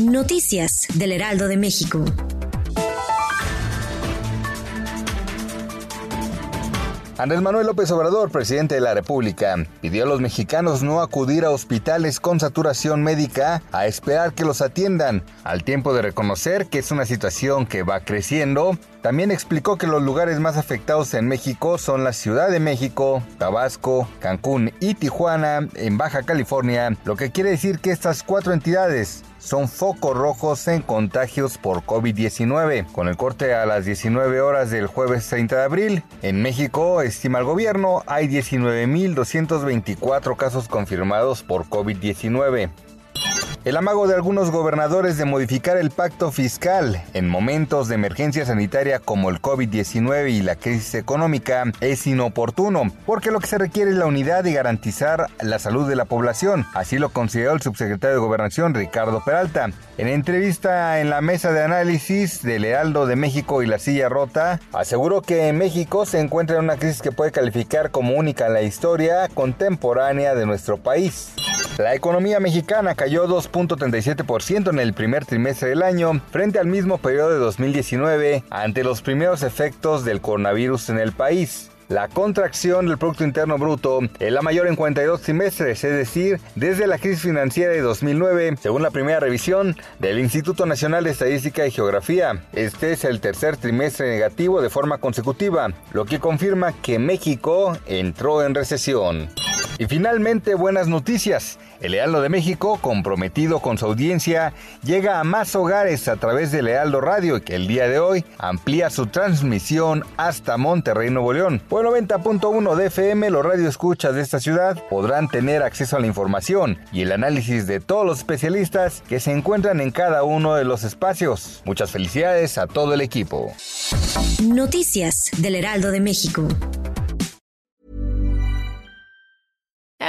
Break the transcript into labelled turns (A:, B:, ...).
A: Noticias del Heraldo de México.
B: Andrés Manuel López Obrador, presidente de la República, pidió a los mexicanos no acudir a hospitales con saturación médica a esperar que los atiendan, al tiempo de reconocer que es una situación que va creciendo. También explicó que los lugares más afectados en México son la Ciudad de México, Tabasco, Cancún y Tijuana, en Baja California, lo que quiere decir que estas cuatro entidades son focos rojos en contagios por COVID-19. Con el corte a las 19 horas del jueves 30 de abril, en México, estima el gobierno, hay 19.224 casos confirmados por COVID-19. El amago de algunos gobernadores de modificar el pacto fiscal en momentos de emergencia sanitaria como el COVID-19 y la crisis económica es inoportuno, porque lo que se requiere es la unidad y garantizar la salud de la población. Así lo consideró el subsecretario de Gobernación Ricardo Peralta. En entrevista en la mesa de análisis del Heraldo de México y la silla rota, aseguró que México se encuentra en una crisis que puede calificar como única en la historia contemporánea de nuestro país. La economía mexicana cayó 2.37% en el primer trimestre del año frente al mismo periodo de 2019 ante los primeros efectos del coronavirus en el país. La contracción del Producto Interno Bruto es la mayor en 42 trimestres, es decir, desde la crisis financiera de 2009, según la primera revisión del Instituto Nacional de Estadística y Geografía. Este es el tercer trimestre negativo de forma consecutiva, lo que confirma que México entró en recesión. Y finalmente, buenas noticias. El Lealdo de México, comprometido con su audiencia, llega a más hogares a través de Lealdo Radio, que el día de hoy amplía su transmisión hasta Monterrey, Nuevo León. Por 90.1 de FM, los radioescuchas de esta ciudad podrán tener acceso a la información y el análisis de todos los especialistas que se encuentran en cada uno de los espacios. Muchas felicidades a todo el equipo.
A: Noticias del Heraldo de México.